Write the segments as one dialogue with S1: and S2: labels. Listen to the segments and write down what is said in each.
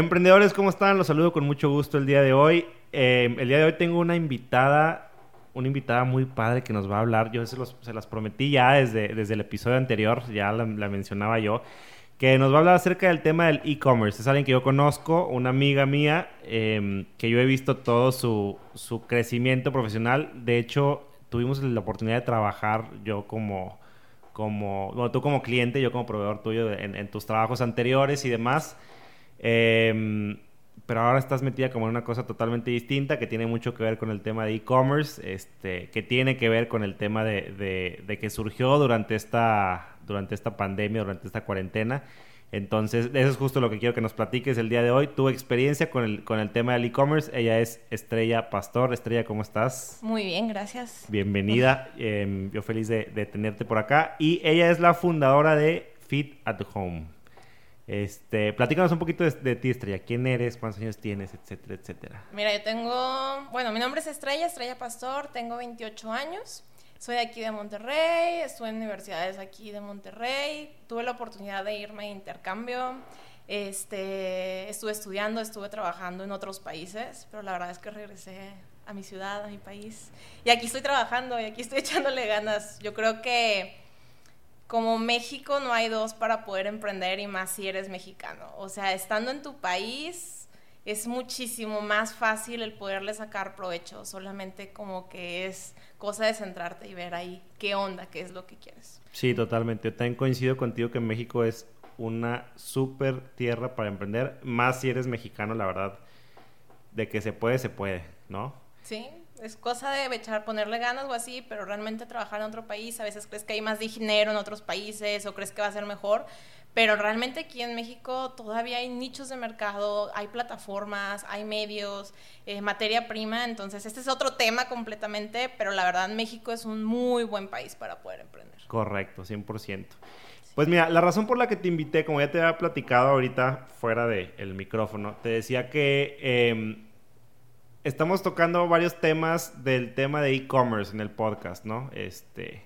S1: Emprendedores, ¿cómo están? Los saludo con mucho gusto el día de hoy. Eh, el día de hoy tengo una invitada, una invitada muy padre que nos va a hablar. Yo se, los, se las prometí ya desde, desde el episodio anterior, ya la, la mencionaba yo, que nos va a hablar acerca del tema del e-commerce. Es alguien que yo conozco, una amiga mía, eh, que yo he visto todo su, su crecimiento profesional. De hecho, tuvimos la oportunidad de trabajar yo como, como bueno, tú como cliente, yo como proveedor tuyo en, en tus trabajos anteriores y demás. Eh, pero ahora estás metida como en una cosa totalmente distinta que tiene mucho que ver con el tema de e-commerce, este, que tiene que ver con el tema de, de, de, que surgió durante esta, durante esta pandemia, durante esta cuarentena. Entonces, eso es justo lo que quiero que nos platiques el día de hoy. Tu experiencia con el, con el tema del e-commerce. Ella es Estrella Pastor. Estrella, ¿cómo estás?
S2: Muy bien, gracias.
S1: Bienvenida. Eh, yo feliz de, de tenerte por acá. Y ella es la fundadora de Fit at Home. Este, platícanos un poquito de, de, ti, Estrella. ¿Quién eres? ¿Cuántos años tienes? Etcétera, etcétera.
S2: Mira, yo tengo, bueno, mi nombre es Estrella, Estrella Pastor, tengo 28 años. Soy de aquí de Monterrey, estuve en universidades aquí de Monterrey, tuve la oportunidad de irme de intercambio, este, estuve estudiando, estuve trabajando en otros países, pero la verdad es que regresé a mi ciudad, a mi país, y aquí estoy trabajando y aquí estoy echándole ganas. Yo creo que como México no hay dos para poder emprender y más si eres mexicano. O sea, estando en tu país es muchísimo más fácil el poderle sacar provecho, solamente como que es cosa de centrarte y ver ahí qué onda, qué es lo que quieres.
S1: Sí, totalmente. Yo también coincido contigo que México es una súper tierra para emprender, más si eres mexicano, la verdad, de que se puede, se puede, ¿no?
S2: Sí, es cosa de echar, ponerle ganas o así, pero realmente trabajar en otro país, a veces crees que hay más dinero en otros países o crees que va a ser mejor, pero realmente aquí en México todavía hay nichos de mercado, hay plataformas, hay medios, eh, materia prima, entonces este es otro tema completamente, pero la verdad México es un muy buen país para poder emprender.
S1: Correcto, 100%. Pues mira, la razón por la que te invité, como ya te había platicado ahorita fuera del de micrófono, te decía que... Eh, estamos tocando varios temas del tema de e-commerce en el podcast, ¿no? Este,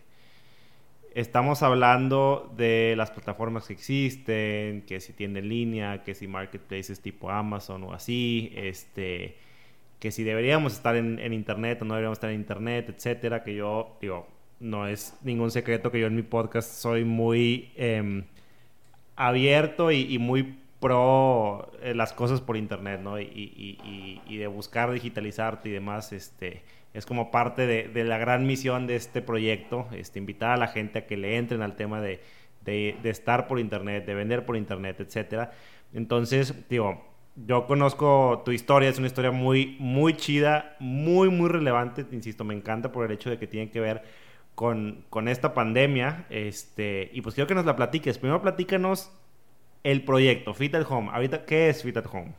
S1: estamos hablando de las plataformas que existen, que si tienda en línea, que si marketplaces tipo Amazon o así, este, que si deberíamos estar en, internet o no deberíamos estar en internet, etcétera, que yo, digo, no es ningún secreto que yo en mi podcast soy muy eh, abierto y muy pro eh, las cosas por internet, ¿no? Y, y, y, y, de buscar digitalizarte y demás, este, es como parte de, de, la gran misión de este proyecto, este, invitar a la gente a que le entren al tema de, de, de estar por internet, de vender por internet, etcétera. Entonces, digo, yo conozco tu historia, es una historia muy, muy chida, muy, muy relevante, insisto, me encanta por el hecho de que tiene que ver con, con esta pandemia, este, y pues quiero que nos la platiques. Primero platícanos el proyecto Fit at Home. Ahorita, ¿qué es Fit at Home?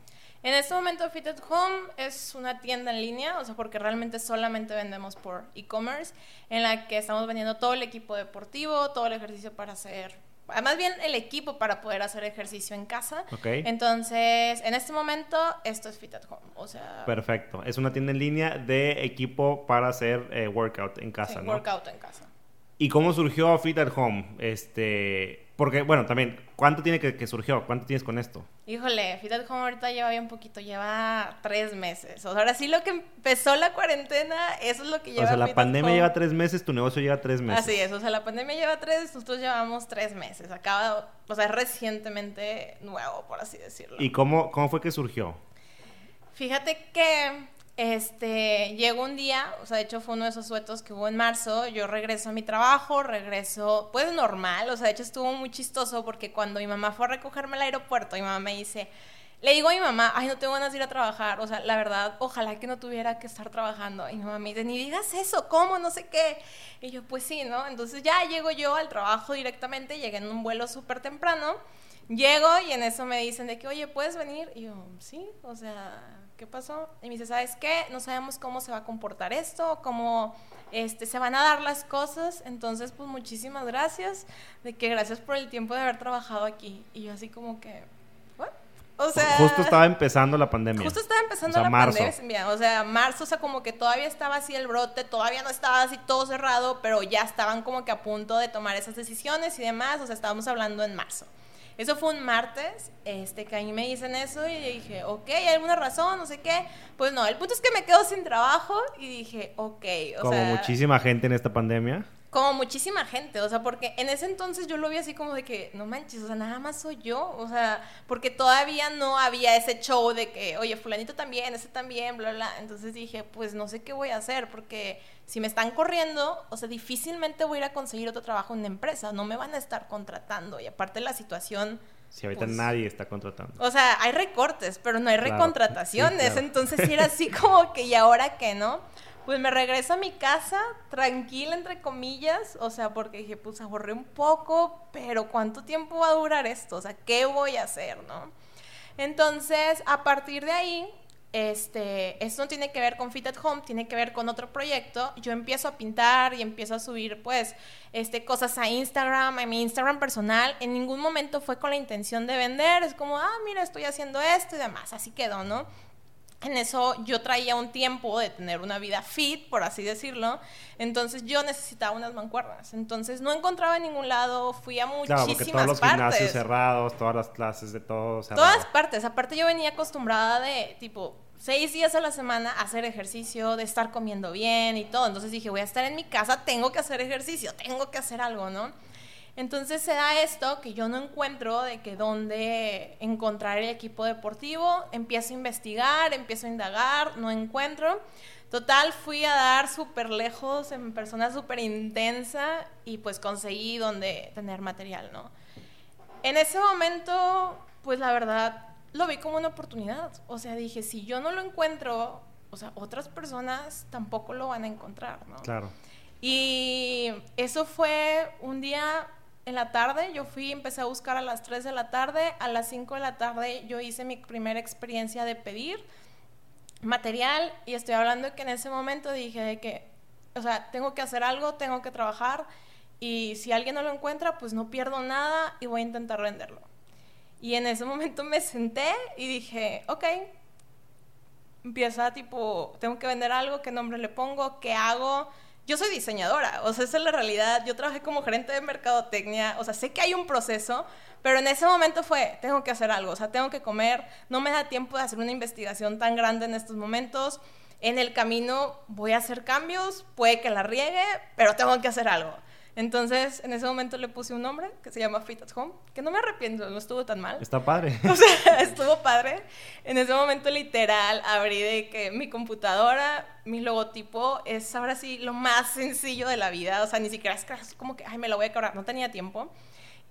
S2: En este momento Fit at Home es una tienda en línea, o sea, porque realmente solamente vendemos por e-commerce, en la que estamos vendiendo todo el equipo deportivo, todo el ejercicio para hacer, más bien el equipo para poder hacer ejercicio en casa.
S1: Okay.
S2: Entonces, en este momento, esto es Fit at Home, o sea...
S1: Perfecto, es una tienda en línea de equipo para hacer eh, workout en casa,
S2: sí,
S1: ¿no?
S2: workout en casa.
S1: ¿Y cómo surgió Fit at Home? Este, porque, bueno, también, ¿cuánto tiene que, que, surgió? ¿Cuánto tienes con esto?
S2: Híjole, Fit at Home ahorita lleva bien poquito, lleva tres meses. O sea, ahora sí lo que empezó la cuarentena, eso es lo que lleva.
S1: O sea, la pandemia lleva tres meses, tu negocio lleva tres meses.
S2: Así es, o sea, la pandemia lleva tres, nosotros llevamos tres meses. Acaba, o sea, es recientemente nuevo, por así decirlo.
S1: ¿Y cómo, cómo fue que surgió?
S2: Fíjate que este, llegó un día, o sea, de hecho fue uno de esos suetos que hubo en marzo, yo regreso a mi trabajo, regreso, pues normal, o sea, de hecho estuvo muy chistoso porque cuando mi mamá fue a recogerme al aeropuerto, mi mamá me dice, le digo a mi mamá, ay, no tengo ganas de ir a trabajar, o sea, la verdad, ojalá que no tuviera que estar trabajando. Y mi mamá me dice, ni digas eso, ¿cómo? No sé qué. Y yo, pues sí, ¿no? Entonces ya llego yo al trabajo directamente, llegué en un vuelo súper temprano, llego y en eso me dicen de que, oye, ¿puedes venir? Y yo, sí, o sea, ¿qué pasó? Y me dice, ¿sabes qué? No sabemos cómo se va a comportar esto, cómo este, se van a dar las cosas. Entonces, pues muchísimas gracias, de que gracias por el tiempo de haber trabajado aquí. Y yo así como que, ¿what? O sea,
S1: justo estaba empezando la pandemia.
S2: Justo estaba empezando
S1: o sea,
S2: la
S1: marzo.
S2: pandemia. O sea, marzo, o sea, como que todavía estaba así el brote, todavía no estaba así todo cerrado, pero ya estaban como que a punto de tomar esas decisiones y demás. O sea, estábamos hablando en marzo. Eso fue un martes, este, que a mí me dicen eso y dije, ok, ¿hay alguna razón? No sé qué. Pues no, el punto es que me quedo sin trabajo y dije, ok.
S1: O Como muchísima gente en esta pandemia
S2: como muchísima gente, o sea, porque en ese entonces yo lo vi así como de que, no manches, o sea, nada más soy yo, o sea, porque todavía no había ese show de que, oye, fulanito también, ese también, bla, bla, entonces dije, pues no sé qué voy a hacer, porque si me están corriendo, o sea, difícilmente voy a ir a conseguir otro trabajo en una empresa, no me van a estar contratando, y aparte la situación...
S1: Si ahorita pues, nadie está contratando.
S2: O sea, hay recortes, pero no hay recontrataciones, entonces sí era así como que, ¿y ahora qué, no? Pues me regreso a mi casa, tranquila, entre comillas, o sea, porque dije, pues ahorré un poco, pero ¿cuánto tiempo va a durar esto? O sea, ¿qué voy a hacer, no? Entonces, a partir de ahí, este, esto no tiene que ver con Fit at Home, tiene que ver con otro proyecto. Yo empiezo a pintar y empiezo a subir, pues, este, cosas a Instagram, a mi Instagram personal. En ningún momento fue con la intención de vender, es como, ah, mira, estoy haciendo esto y demás, así quedó, ¿no? En eso yo traía un tiempo de tener una vida fit, por así decirlo. Entonces yo necesitaba unas mancuernas. Entonces no encontraba en ningún lado, fui a muchísimas claro, porque todos los gimnasios
S1: cerrados, todas las clases de todos.
S2: Todas partes. Aparte yo venía acostumbrada de tipo seis días a la semana a hacer ejercicio, de estar comiendo bien y todo. Entonces dije, voy a estar en mi casa, tengo que hacer ejercicio, tengo que hacer algo, ¿no? Entonces se da esto que yo no encuentro de que dónde encontrar el equipo deportivo, empiezo a investigar, empiezo a indagar, no encuentro. Total, fui a dar súper lejos, en persona súper intensa y pues conseguí donde tener material, ¿no? En ese momento, pues la verdad, lo vi como una oportunidad. O sea, dije, si yo no lo encuentro, o sea, otras personas tampoco lo van a encontrar, ¿no?
S1: Claro.
S2: Y eso fue un día en la tarde, yo fui, empecé a buscar a las 3 de la tarde, a las 5 de la tarde yo hice mi primera experiencia de pedir material y estoy hablando de que en ese momento dije de que, o sea, tengo que hacer algo, tengo que trabajar y si alguien no lo encuentra, pues no pierdo nada y voy a intentar venderlo. Y en ese momento me senté y dije, ok, empieza tipo, tengo que vender algo, qué nombre le pongo, qué hago, yo soy diseñadora, o sea, esa es la realidad. Yo trabajé como gerente de mercadotecnia, o sea, sé que hay un proceso, pero en ese momento fue, tengo que hacer algo, o sea, tengo que comer, no me da tiempo de hacer una investigación tan grande en estos momentos. En el camino voy a hacer cambios, puede que la riegue, pero tengo que hacer algo. Entonces, en ese momento le puse un nombre que se llama Fit at Home, que no me arrepiento, no estuvo tan mal.
S1: Está padre.
S2: O sea, estuvo padre. En ese momento, literal, abrí de que mi computadora, mi logotipo es ahora sí lo más sencillo de la vida. O sea, ni siquiera es como que, ay, me lo voy a cobrar. No tenía tiempo.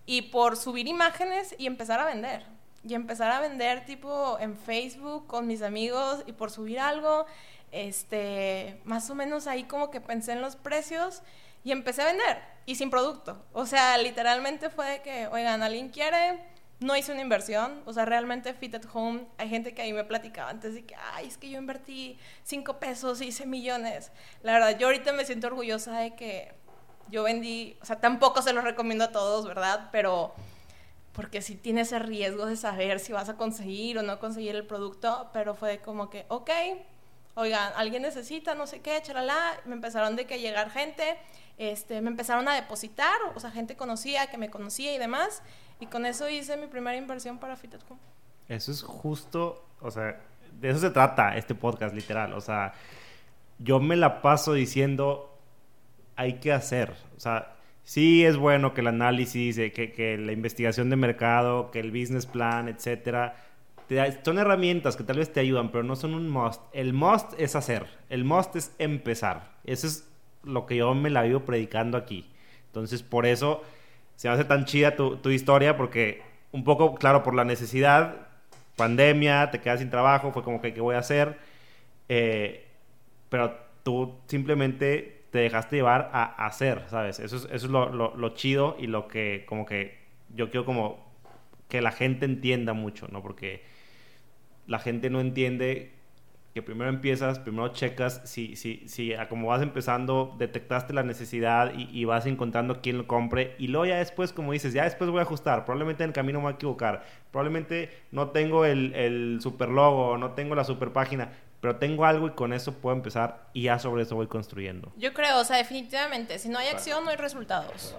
S2: Y por subir imágenes y empezar a vender. Y empezar a vender, tipo, en Facebook con mis amigos y por subir algo, este, más o menos ahí como que pensé en los precios y empecé a vender y sin producto. O sea, literalmente fue de que, oigan, alguien quiere, no hice una inversión. O sea, realmente Fit at Home, hay gente que ahí me platicaba antes de que, ay, es que yo invertí cinco pesos y hice millones. La verdad, yo ahorita me siento orgullosa de que yo vendí, o sea, tampoco se los recomiendo a todos, ¿verdad? Pero porque sí tiene ese riesgo de saber si vas a conseguir o no conseguir el producto, pero fue como que, ok, oigan, alguien necesita, no sé qué, chalala, me empezaron de que llegar gente este, me empezaron a depositar, o sea, gente conocía, que me conocía y demás, y con eso hice mi primera inversión para Fit.com.
S1: Eso es justo, o sea, de eso se trata este podcast, literal, o sea, yo me la paso diciendo, hay que hacer, o sea, sí es bueno que el análisis, que, que la investigación de mercado, que el business plan, etcétera, son herramientas que tal vez te ayudan, pero no son un must. El must es hacer, el must es empezar. Eso es lo que yo me la vivo predicando aquí. Entonces, por eso se hace tan chida tu, tu historia, porque un poco, claro, por la necesidad, pandemia, te quedas sin trabajo, fue como que, ¿qué voy a hacer? Eh, pero tú simplemente te dejaste llevar a, hacer, ¿sabes? Eso es, eso es lo, lo, lo, chido y lo que como que yo quiero como que la gente entienda mucho, ¿no? Porque la gente no entiende que primero empiezas, primero checas si, si, si como vas empezando detectaste la necesidad y, vas encontrando quién lo compre y luego ya después, como dices, ya después voy a ajustar, probablemente en el camino me voy a equivocar, probablemente no tengo el, el super logo, no tengo la super página, pero tengo algo y con eso puedo empezar y ya sobre eso voy construyendo.
S2: Yo creo, o sea, definitivamente, si no hay acción no hay resultados.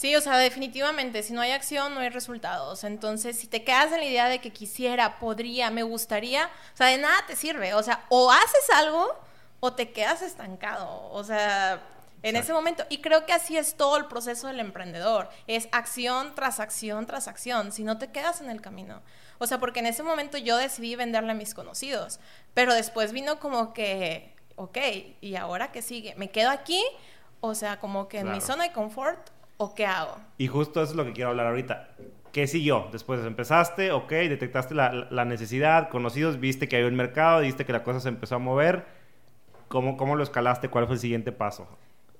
S2: Sí, o sea, definitivamente, si no hay acción, no hay resultados. Entonces, si te quedas en la idea de que quisiera, podría, me gustaría, o sea, de nada te sirve. O sea, o haces algo o te quedas estancado. O sea, en ese momento. Y creo que así es todo el proceso del emprendedor. Es acción tras acción tras acción. Si no te quedas en el camino. O sea, porque en ese momento yo decidí venderle a mis conocidos. Pero después vino como que, ok, ¿y ahora qué sigue? ¿Me quedo aquí? O sea, como que en mi zona de confort o qué hago.
S1: Y justo eso es lo que quiero hablar ahorita. ¿Qué siguió? Después empezaste, ok, detectaste la, la necesidad, conocidos, viste que había un mercado, viste que la cosa se empezó a mover. ¿Cómo, ¿Cómo lo escalaste? ¿Cuál fue el siguiente paso?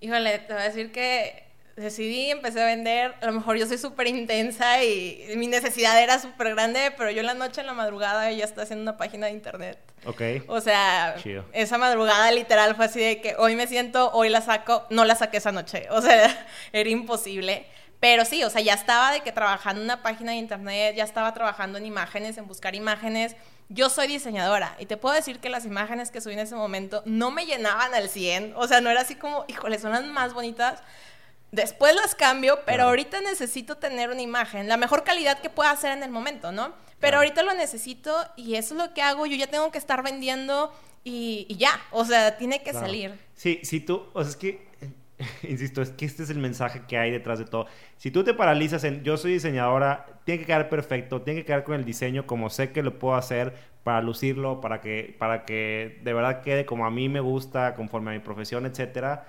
S2: Híjole, te voy a decir que decidí, empecé a vender. A lo mejor yo soy súper intensa y mi necesidad era súper grande, pero yo en la noche, en la madrugada, ya estaba haciendo una página de internet.
S1: Ok.
S2: O sea, esa madrugada literal fue así de que hoy me siento, hoy la saco, no la saqué esa noche. O sea, era imposible. Pero sí, o sea, ya estaba de que trabajando en una página de internet, ya estaba trabajando en imágenes, en buscar imágenes yo soy diseñadora y te puedo decir que las imágenes que subí en ese momento no me llenaban al 100, o sea, no era así como, híjole, son las más bonitas. Después las cambio, pero ahorita necesito tener una imagen, la mejor calidad que pueda hacer en el momento, ¿no? Pero ahorita lo necesito y eso es lo que hago, yo ya tengo que estar vendiendo y, ya, o sea, tiene que salir.
S1: Sí, si tú, o sea, es que insisto, es que este es el mensaje que hay detrás de todo. Si tú te paralizas en yo soy diseñadora, tiene que quedar perfecto, tiene que quedar con el diseño como sé que lo puedo hacer para lucirlo, para que, para que de verdad quede como a mí me gusta, conforme a mi profesión, etcétera.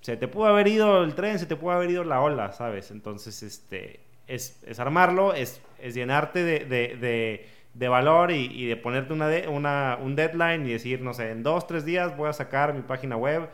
S1: Se te pudo haber ido el tren, se te pudo haber ido la ola, ¿sabes? Entonces, este, es, armarlo, es, llenarte de, de, de, valor y, de ponerte una, una, un deadline y decir, no sé, en dos, tres días voy a sacar mi página web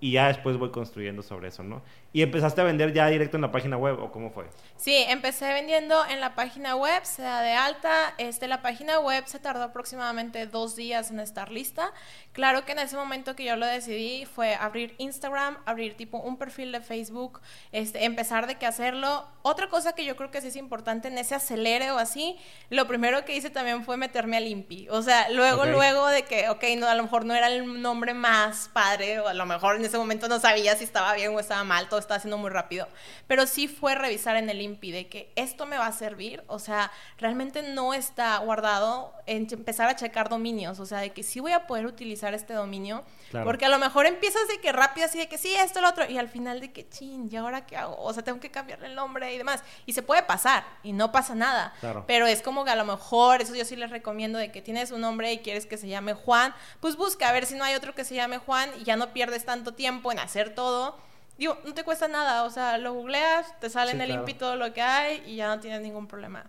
S1: y ya después voy construyendo sobre eso, ¿no? ¿Y empezaste a vender ya directo en la página web o cómo fue?
S2: Sí, empecé vendiendo en la página web, se da de alta. Este, la página web se tardó aproximadamente dos días en estar lista. Claro que en ese momento que yo lo decidí fue abrir Instagram, abrir tipo un perfil de Facebook, este, empezar de qué hacerlo. Otra cosa que yo creo que sí es importante en ese acelere o así, lo primero que hice también fue meterme al INPI. O sea, luego, luego de que, ok, no, a lo mejor no era el nombre más padre o a lo mejor en ese momento no sabía si estaba bien o estaba mal, todo estaba haciendo muy rápido. Pero sí fue revisar en el INPI de que esto me va a servir, o sea, realmente no está guardado en empezar a checar dominios, o sea, de que sí voy a poder utilizar este dominio, porque a lo mejor empiezas de que rápido así de que sí, esto, lo otro, y al final de que, chin, ¿y ahora qué hago? O sea, tengo que cambiarle el nombre y demás. Y se puede pasar, y no pasa nada. Pero es como que a lo mejor, eso yo sí les recomiendo, de que tienes un nombre y quieres que se llame Juan, pues busca a ver si no hay otro que se llame Juan y ya no pierdes tanto tiempo en hacer todo digo, no te cuesta nada, o sea, lo googleas, te sale en el INPI todo lo que hay y ya no tienes ningún problema.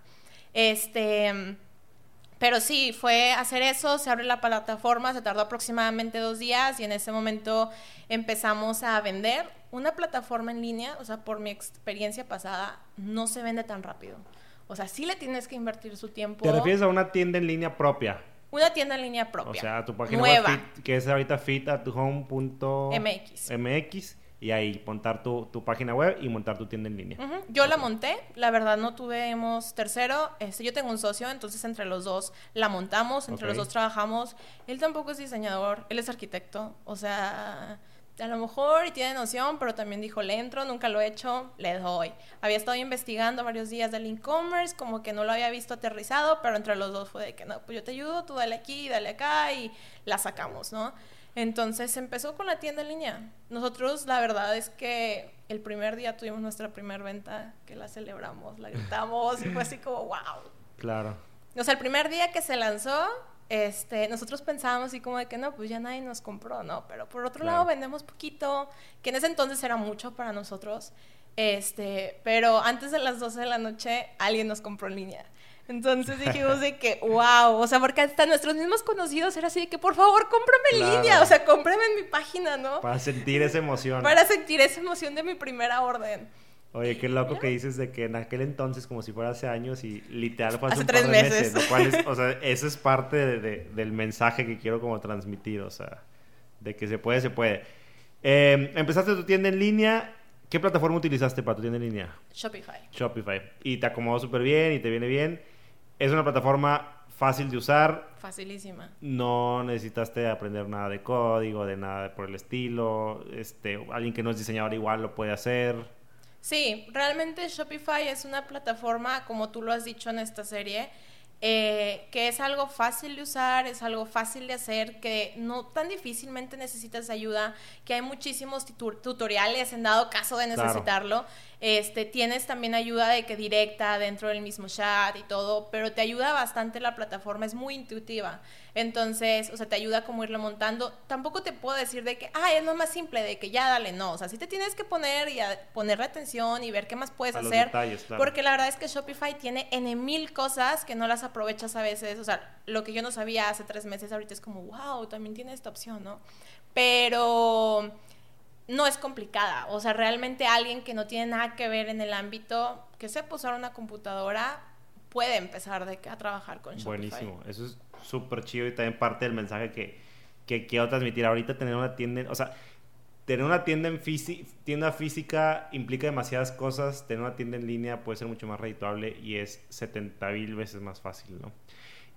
S2: Este, pero sí, fue hacer eso, se abre la plataforma, se tardó aproximadamente dos días y en ese momento empezamos a vender. Una plataforma en línea, o sea, por mi experiencia pasada, no se vende tan rápido. O sea, sí le tienes que invertir su tiempo.
S1: ¿Te refieres a una tienda en línea propia?
S2: Una tienda en línea propia.
S1: O sea, tu página web, que es ahorita fit.home.mx. MX y ahí montar tu, tu, página web y montar tu tienda en línea.
S2: Yo la monté, la verdad no tuvimos tercero, este, yo tengo un socio, entonces entre los dos la montamos, entre los dos trabajamos. Él tampoco es diseñador, él es arquitecto, o sea, a lo mejor y tiene noción, pero también dijo, le entro, nunca lo he hecho, le doy. Había estado investigando varios días del e-commerce, como que no lo había visto aterrizado, pero entre los dos fue de que no, pues yo te ayudo, tú dale aquí, dale acá y la sacamos, ¿no? Entonces empezó con la tienda en línea. Nosotros la verdad es que el primer día tuvimos nuestra primera venta, que la celebramos, la gritamos y fue así como, wow.
S1: Claro.
S2: O sea, el primer día que se lanzó, este, nosotros pensábamos así como de que no, pues ya nadie nos compró, ¿no? Pero por otro lado vendemos poquito, que en ese entonces era mucho para nosotros. Este, pero antes de las 12 de la noche alguien nos compró en línea. Entonces dijimos de que, wow, o sea, porque hasta nuestros mismos conocidos era así de que, por favor, cómprame en línea, o sea, cómprame en mi página, ¿no?
S1: Para sentir esa emoción.
S2: Para sentir esa emoción de mi primera orden.
S1: Oye, qué loco que dices de que en aquel entonces, como si fuera hace años y literal fue hace, un tres par de meses. meses o sea, eso es parte del mensaje que quiero como transmitir, o sea, de que se puede, se puede. Eh, empezaste tu tienda en línea ¿Qué plataforma utilizaste para tu tienda en línea?
S2: Shopify.
S1: Shopify. Y te acomodó súper bien y te viene bien. Es una plataforma fácil de usar.
S2: Facilísima.
S1: No necesitaste aprender nada de código, de nada por el estilo. Este, alguien que no es diseñador igual lo puede hacer.
S2: Sí, realmente Shopify es una plataforma, como tú lo has dicho en esta serie, eh, que es algo fácil de usar, es algo fácil de hacer, que no tan difícilmente necesitas ayuda, que hay muchísimos tutoriales en dado caso de necesitarlo. Este, tienes también ayuda de que directa dentro del mismo chat y todo, pero te ayuda bastante la plataforma, es muy intuitiva. Entonces, o sea, te ayuda como irlo montando. Tampoco te puedo decir de que, ah, es lo más simple, de que ya dale, no. O sea, sí te tienes que poner y ponerle atención y ver qué más puedes hacer. Porque la verdad es que Shopify tiene N mil cosas que no las aprovechas a veces. O sea, lo que yo no sabía hace tres meses, ahorita es como, wow, también tiene esta opción, ¿no? Pero no es complicada. O sea, realmente alguien que no tiene nada que ver en el ámbito, que sepa usar una computadora, puede empezar de, a trabajar con
S1: Shopify. Buenísimo. Eso es súper chido y también parte del mensaje que, que quiero transmitir. Ahorita tener una tienda, o sea, tener una tienda en tienda física implica demasiadas cosas. Tener una tienda en línea puede ser mucho más redituable y es 70 mil veces más fácil, ¿no?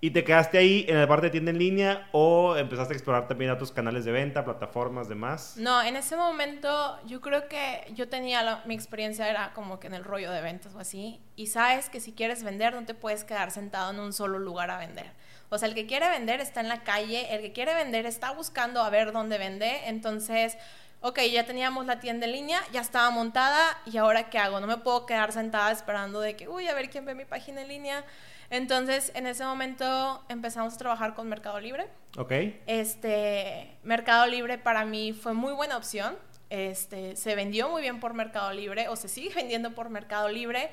S1: ¿Y te quedaste ahí en la parte de tienda en línea o empezaste a explorar también otros canales de venta, plataformas, demás?
S2: No, en ese momento yo creo que yo tenía, mi experiencia era como que en el rollo de ventas o así. Y sabes que si quieres vender no te puedes quedar sentado en un solo lugar a vender. O sea, el que quiere vender está en la calle, el que quiere vender está buscando a ver dónde vende. Entonces, ok, ya teníamos la tienda en línea, ya estaba montada y ahora qué hago? No me puedo quedar sentada esperando de que, uy, a ver quién ve mi página en línea entonces, en ese momento empezamos a trabajar con Mercado Libre.
S1: Ok.
S2: Este, Mercado Libre para mí fue muy buena opción. Este, se vendió muy bien por Mercado Libre o se sigue vendiendo por Mercado Libre.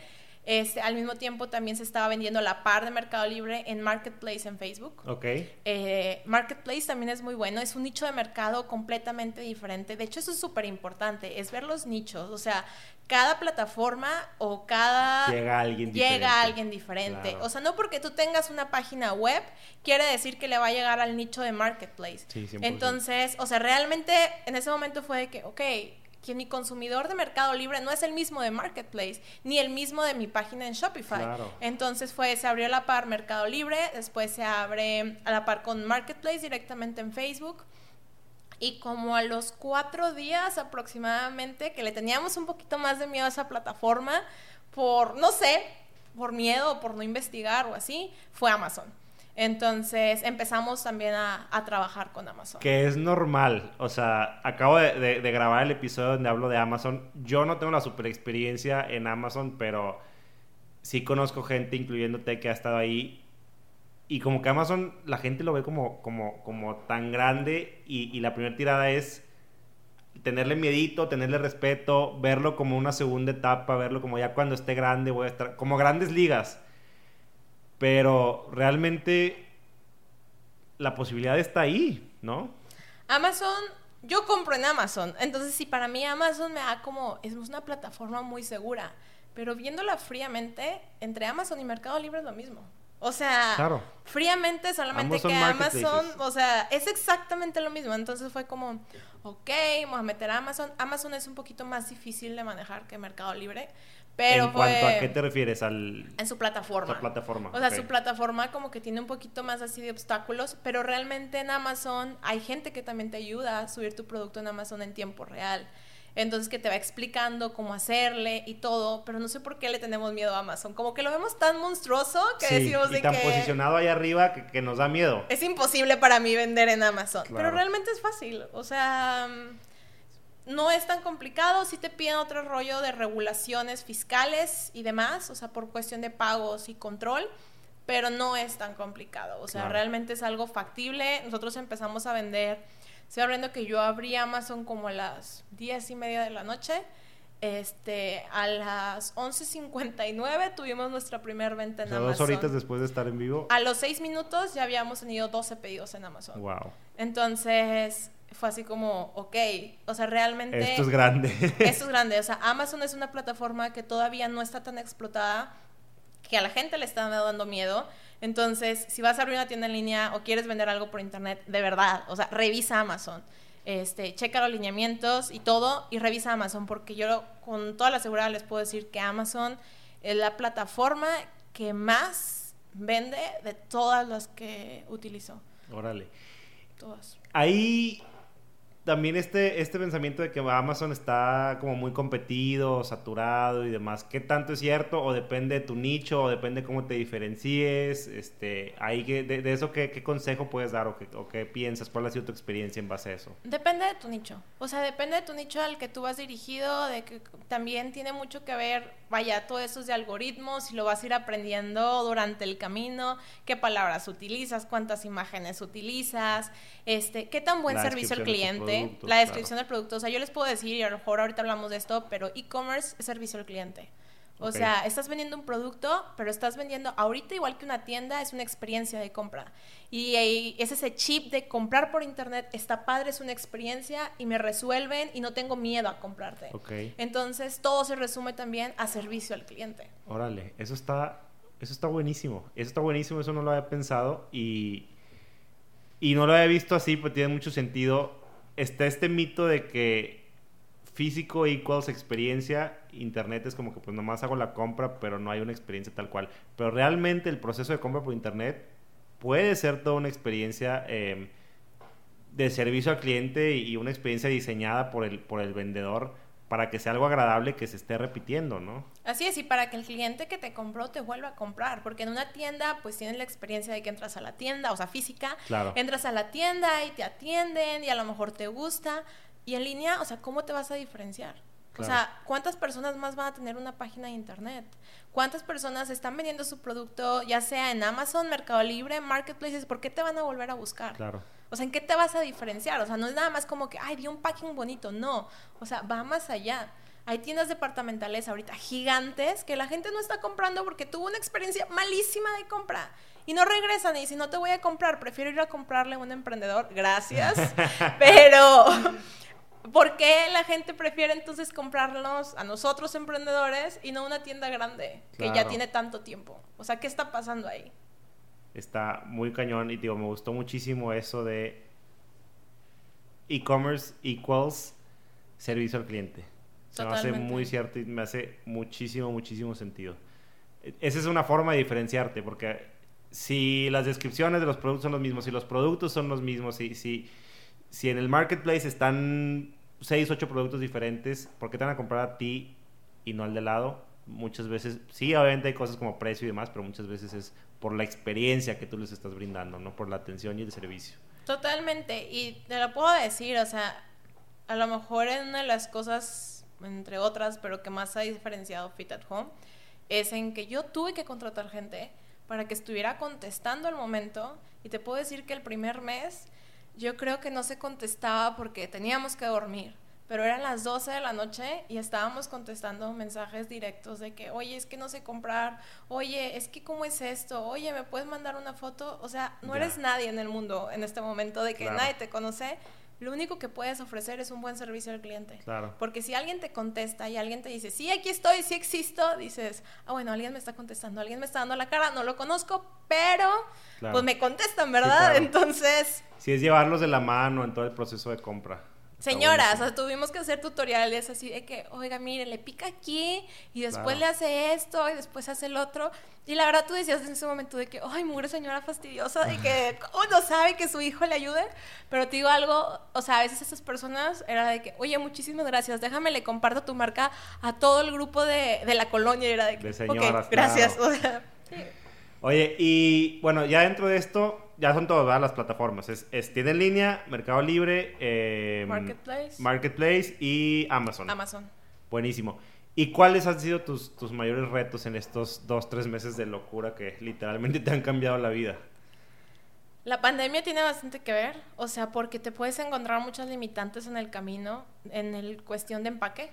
S2: Este, al mismo tiempo también se estaba vendiendo la par de Mercado Libre en Marketplace en Facebook.
S1: Ok.
S2: Eh, Marketplace también es muy bueno, es un nicho de mercado completamente diferente. De hecho, eso es súper importante, es ver los nichos. O sea, cada plataforma o cada...
S1: Llega alguien
S2: diferente. Llega alguien diferente. O sea, no porque tú tengas una página web, quiere decir que le va a llegar al nicho de Marketplace.
S1: Sí,
S2: Entonces, o sea, realmente en ese momento fue de que, ok, que mi consumidor de Mercado Libre no es el mismo de Marketplace, ni el mismo de mi página en Shopify. Entonces fue, se abrió a la par Mercado Libre, después se abre a la par con Marketplace directamente en Facebook. Y como a los cuatro días aproximadamente, que le teníamos un poquito más de miedo a esa plataforma, por, no sé, por miedo o por no investigar o así, fue Amazon. Entonces empezamos también a, trabajar con Amazon.
S1: Que es normal. O sea, acabo de, grabar el episodio donde hablo de Amazon. Yo no tengo la super experiencia en Amazon, pero sí conozco gente, incluyéndote, que ha estado ahí. Y como que Amazon, la gente lo ve como, como, como tan grande y, y la primera tirada es tenerle miedito, tenerle respeto, verlo como una segunda etapa, verlo como ya cuando esté grande voy a estar, como grandes ligas pero realmente la posibilidad está ahí, ¿no?
S2: Amazon, yo compro en Amazon, entonces sí, para mí Amazon me da como, es una plataforma muy segura, pero viéndola fríamente, entre Amazon y Mercado Libre es lo mismo. O sea, fríamente solamente que Amazon, o sea, es exactamente lo mismo. Entonces fue como, ok, vamos a meter a Amazon. Amazon es un poquito más difícil de manejar que Mercado Libre. Pero
S1: ¿En cuanto a qué te refieres? Al...
S2: En su plataforma.
S1: Su plataforma.
S2: O sea, su plataforma como que tiene un poquito más así de obstáculos, pero realmente en Amazon hay gente que también te ayuda a subir tu producto en Amazon en tiempo real. Entonces que te va explicando cómo hacerle y todo, pero no sé por qué le tenemos miedo a Amazon. Como que lo vemos tan monstruoso que decimos
S1: y tan posicionado ahí arriba que, nos da miedo.
S2: Es imposible para mí vender en Amazon, pero realmente es fácil. O sea, no es tan complicado, sí te piden otro rollo de regulaciones fiscales y demás, o sea, por cuestión de pagos y control, pero no es tan complicado, o sea, realmente es algo factible. Nosotros empezamos a vender, estoy hablando que yo abrí Amazon como a las diez y media de la noche, este, a las 11.59 tuvimos nuestra primera venta en Amazon.
S1: Dos horitas después de estar en vivo.
S2: A los seis minutos ya habíamos tenido 12 pedidos en Amazon.
S1: Wow.
S2: Entonces, fue así como, ok, o sea, realmente...
S1: Esto es grande.
S2: esto es grande, o sea, Amazon es una plataforma que todavía no está tan explotada, que a la gente le está dando miedo. Entonces, si vas a abrir una tienda en línea o quieres vender algo por internet, de verdad, o sea, revisa Amazon. Este, checa los lineamientos y todo y revisa Amazon, porque yo con toda la seguridad les puedo decir que Amazon es la plataforma que más vende de todas las que utilizo.
S1: Órale.
S2: Todas.
S1: Ahí también este, este pensamiento de que Amazon está como muy competido, saturado y demás, ¿qué tanto es cierto? ¿O depende de tu nicho? ¿O depende de cómo te diferencies? Este, ahí que, de, eso, ¿qué, ¿qué, consejo puedes dar o qué, o qué piensas? ¿Cuál ha sido tu experiencia en base a eso?
S2: Depende de tu nicho. O sea, depende de tu nicho al que tú vas dirigido, de que también tiene mucho que ver, vaya, todo eso es de algoritmos y lo vas a ir aprendiendo durante el camino, qué palabras utilizas, cuántas imágenes utilizas, este, qué tan buen servicio al cliente la descripción del producto. O sea, yo les puedo decir, y a lo mejor ahorita hablamos de esto, pero e-commerce es servicio al cliente. O sea, estás vendiendo un producto, pero estás vendiendo ahorita igual que una tienda, es una experiencia de compra. Y, es ese chip de comprar por internet, está padre, es una experiencia y me resuelven y no tengo miedo a comprarte. Entonces, todo se resume también a servicio al cliente.
S1: Órale, eso está, eso está buenísimo. Eso está buenísimo, eso no lo había pensado y, y no lo había visto así, pues tiene mucho sentido está este mito de que físico equals experiencia, internet es como que pues nomás hago la compra, pero no hay una experiencia tal cual. Pero realmente el proceso de compra por internet puede ser toda una experiencia em, de servicio al cliente y una experiencia diseñada por el, por el vendedor para que sea algo agradable que se esté repitiendo, ¿no?
S2: Así es, y para que el cliente que te compró te vuelva a comprar, porque en una tienda pues tienes la experiencia de que entras a la tienda, o sea, física, claro. entras a la tienda y te atienden y a lo mejor te gusta, y en línea, o sea, ¿cómo te vas a diferenciar? O sea, ¿cuántas personas más van a tener una página de internet? ¿Cuántas personas están vendiendo su producto, ya sea en Amazon, Mercado Libre, Marketplaces? ¿Por qué te van a volver a buscar?
S1: Claro.
S2: O sea, ¿en qué te vas a diferenciar? O sea, no es nada más como que, ay, vi un packing bonito. No. O sea, va más allá. Hay tiendas departamentales ahorita gigantes que la gente no está comprando porque tuvo una experiencia malísima de compra. Y no regresan y si no te voy a comprar, prefiero ir a comprarle a un emprendedor. Gracias. Pero, ¿por qué la gente prefiere entonces comprarnos a nosotros emprendedores y no una tienda grande que ya tiene tanto tiempo? O sea, ¿qué está pasando ahí?
S1: Está muy cañón y digo, me gustó muchísimo eso de e-commerce equals servicio al cliente. Se me hace muy cierto y me hace muchísimo, muchísimo sentido. Esa es una forma de diferenciarte, porque si las descripciones de los productos son los mismos, si los productos son los mismos, si, si, si en el marketplace están 6, 8 productos diferentes, ¿por qué te van a comprar a ti y no al de lado? Muchas veces, sí, obviamente hay cosas como precio y demás, pero muchas veces es por la experiencia que tú les estás brindando, ¿no? Por la atención y el servicio.
S2: Totalmente, y te lo puedo decir, o sea, a lo mejor en una de las cosas, entre otras, pero que más ha diferenciado Fit at Home, es en que yo tuve que contratar gente para que estuviera contestando al momento, y te puedo decir que el primer mes yo creo que no se contestaba porque teníamos que dormir pero eran las 12 de la noche y estábamos contestando mensajes directos de que, oye, es que no sé comprar, oye, es que cómo es esto, oye, ¿me puedes mandar una foto? O sea, no eres nadie en el mundo en este momento de que nadie te conoce. Lo único que puedes ofrecer es un buen servicio al cliente.
S1: Claro.
S2: Porque si alguien te contesta y alguien te dice, sí, aquí estoy, sí existo, dices, ah, bueno, alguien me está contestando, alguien me está dando la cara, no lo conozco, pero pues me contestan, ¿verdad? Entonces...
S1: Sí, es llevarlos de la mano en todo el proceso de compra.
S2: Señoras, o sea, tuvimos que hacer tutoriales así de que, oiga, mire, le pica aquí y después le hace esto y después hace el otro. Y la verdad tú decías en ese momento de que, ay, mugre señora fastidiosa y que uno sabe que su hijo le ayude. Pero te digo algo, o sea, a veces esas personas era de que, oye, muchísimas gracias, déjame le comparto tu marca a todo el grupo de, de la colonia. Y era de que, de gracias.
S1: Oye, y bueno, ya dentro de esto, ya son todas las plataformas. Es, es, tiene en línea, Mercado Libre,
S2: Marketplace.
S1: Marketplace y Amazon.
S2: Amazon.
S1: Buenísimo. ¿Y cuáles han sido tus, tus mayores retos en estos dos, tres meses de locura que literalmente te han cambiado la vida?
S2: La pandemia tiene bastante que ver, o sea, porque te puedes encontrar muchas limitantes en el camino, en el cuestión de empaque.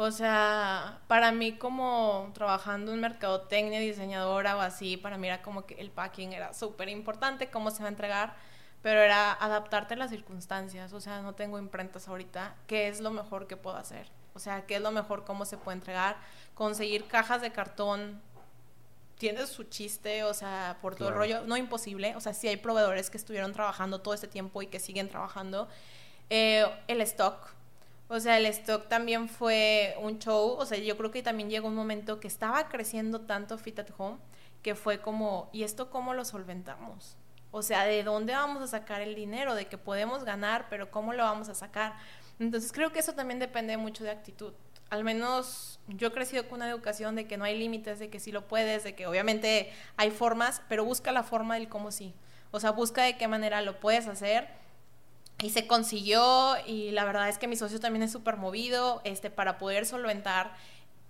S2: O sea, para mí como trabajando en mercadotecnia, diseñadora o así, para mí era como que el packing era súper importante, cómo se va a entregar, pero era adaptarte a las circunstancias. O sea, no tengo imprentas ahorita, ¿qué es lo mejor que puedo hacer? O sea, ¿qué es lo mejor, cómo se puede entregar? Conseguir cajas de cartón tiene su chiste, o sea, por todo el rollo, no imposible, o sea, sí hay proveedores que estuvieron trabajando todo este tiempo y que siguen trabajando. Eh, el stock, o sea, el stock también fue un show. O sea, yo creo que también llegó un momento que estaba creciendo tanto Fit at Home que fue como, ¿y esto cómo lo solventamos? O sea, ¿de dónde vamos a sacar el dinero? De que podemos ganar, pero ¿cómo lo vamos a sacar? Entonces creo que eso también depende mucho de actitud. Al menos yo he crecido con una educación de que no hay límites, de que sí lo puedes, de que obviamente hay formas, pero busca la forma del cómo sí. O sea, busca de qué manera lo puedes hacer. Y se consiguió y la verdad es que mi socio también es súper movido este, para poder solventar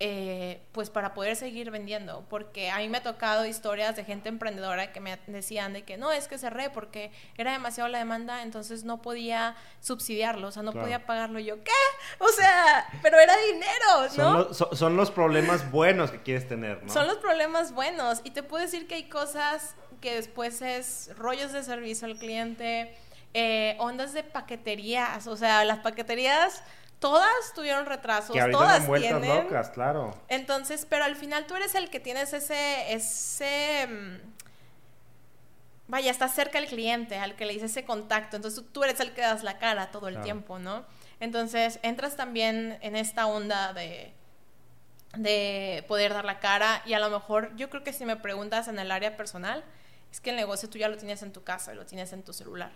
S2: eh, pues para poder seguir vendiendo, porque a mí me ha tocado historias de gente emprendedora que me decían de que no, es que cerré porque era demasiado la demanda, entonces no podía subsidiarlo, o sea, no podía pagarlo. yo, ¿qué? O sea, pero era dinero,
S1: ¿no? Son, son, los problemas buenos que quieres tener, ¿no?
S2: Son los problemas buenos, y te puedo decir que hay cosas que después es rollos de servicio al cliente, eh, ondas de paqueterías, o sea, las paqueterías todas tuvieron retrasos, todas tienen.
S1: locas, claro.
S2: Entonces, pero al final tú eres el que tienes ese, ese, mm, vaya, estás cerca del cliente, al que le dices ese contacto. Entonces tú eres el que das la cara todo el tiempo, ¿no? Entonces entras también en esta onda de de poder dar la cara y a lo mejor yo creo que si me preguntas en el área personal es que el negocio tú ya lo tienes en tu casa, lo tienes en tu celular.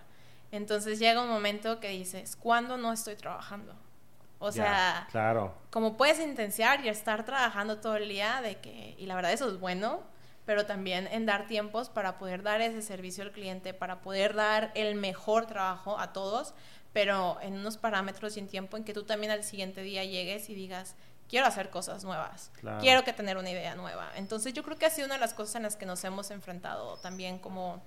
S2: Entonces llega un momento que dices, ¿cuándo no estoy trabajando? O sea,
S1: claro.
S2: como puedes intensiar y estar trabajando todo el día de que, y la verdad eso es bueno, pero también en dar tiempos para poder dar ese servicio al cliente, para poder dar el mejor trabajo a todos, pero en unos parámetros y en tiempo en que tú también al siguiente día llegues y digas, quiero hacer cosas nuevas, quiero que tener una idea nueva. Entonces yo creo que ha sido una de las cosas en las que nos hemos enfrentado también como